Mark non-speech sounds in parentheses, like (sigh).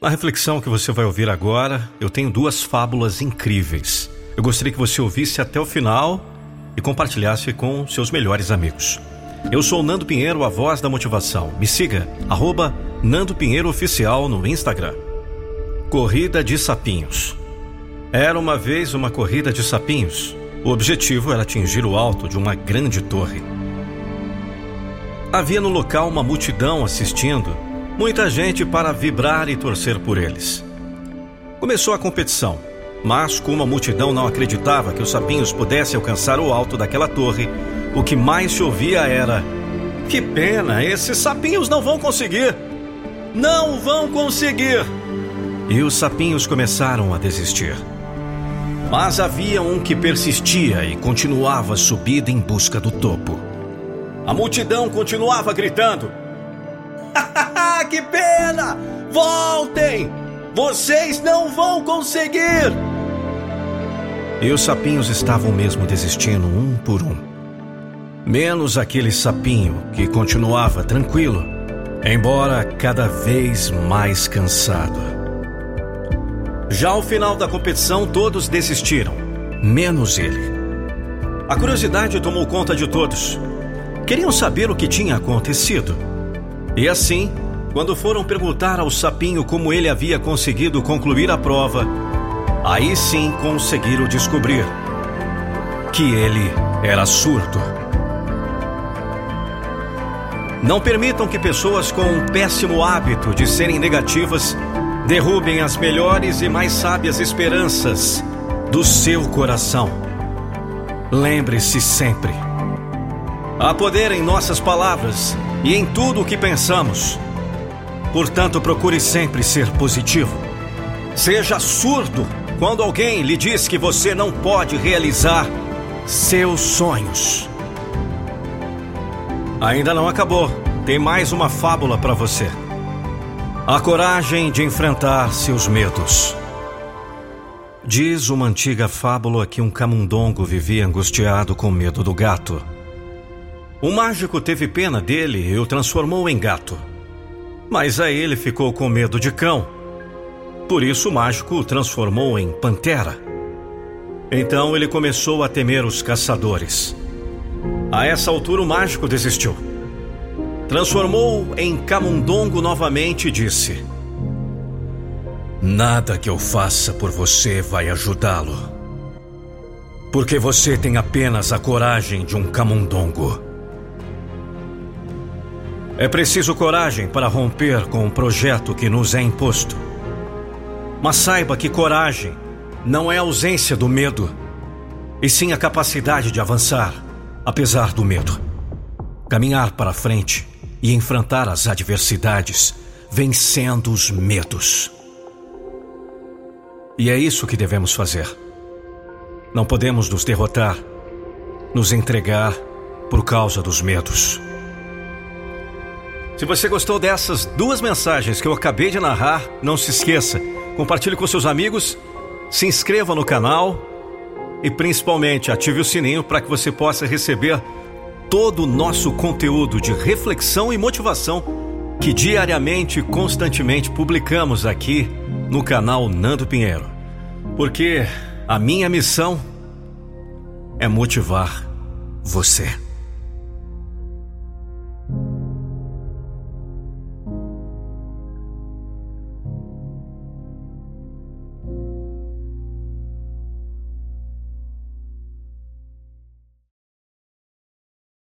Na reflexão que você vai ouvir agora, eu tenho duas fábulas incríveis. Eu gostaria que você ouvisse até o final e compartilhasse com seus melhores amigos. Eu sou Nando Pinheiro, a voz da motivação. Me siga, arroba Nando Pinheiro Oficial no Instagram. Corrida de Sapinhos. Era uma vez uma corrida de sapinhos. O objetivo era atingir o alto de uma grande torre. Havia no local uma multidão assistindo, muita gente para vibrar e torcer por eles. Começou a competição, mas como a multidão não acreditava que os sapinhos pudessem alcançar o alto daquela torre, o que mais se ouvia era: Que pena, esses sapinhos não vão conseguir! Não vão conseguir! E os sapinhos começaram a desistir. Mas havia um que persistia e continuava a subida em busca do topo. A multidão continuava gritando: (laughs) Que pena! Voltem! Vocês não vão conseguir! E os sapinhos estavam mesmo desistindo um por um. Menos aquele sapinho que continuava tranquilo, embora cada vez mais cansado. Já ao final da competição, todos desistiram, menos ele. A curiosidade tomou conta de todos. Queriam saber o que tinha acontecido. E assim, quando foram perguntar ao sapinho como ele havia conseguido concluir a prova, aí sim conseguiram descobrir que ele era surdo. Não permitam que pessoas com um péssimo hábito de serem negativas derrubem as melhores e mais sábias esperanças do seu coração. Lembre-se sempre: há poder em nossas palavras e em tudo o que pensamos. Portanto, procure sempre ser positivo. Seja surdo quando alguém lhe diz que você não pode realizar seus sonhos. Ainda não acabou. Tem mais uma fábula para você. A coragem de enfrentar seus medos. Diz uma antiga fábula que um camundongo vivia angustiado com medo do gato. O mágico teve pena dele e o transformou em gato. Mas aí ele ficou com medo de cão. Por isso o mágico o transformou em pantera. Então ele começou a temer os caçadores. A essa altura o mágico desistiu transformou em camundongo novamente e disse: Nada que eu faça por você vai ajudá-lo. Porque você tem apenas a coragem de um camundongo. É preciso coragem para romper com o projeto que nos é imposto. Mas saiba que coragem não é ausência do medo, e sim a capacidade de avançar, apesar do medo. Caminhar para frente e enfrentar as adversidades, vencendo os medos. E é isso que devemos fazer. Não podemos nos derrotar, nos entregar por causa dos medos. Se você gostou dessas duas mensagens que eu acabei de narrar, não se esqueça, compartilhe com seus amigos, se inscreva no canal e principalmente ative o sininho para que você possa receber todo o nosso conteúdo de reflexão e motivação que diariamente e constantemente publicamos aqui no canal Nando Pinheiro. Porque a minha missão é motivar você.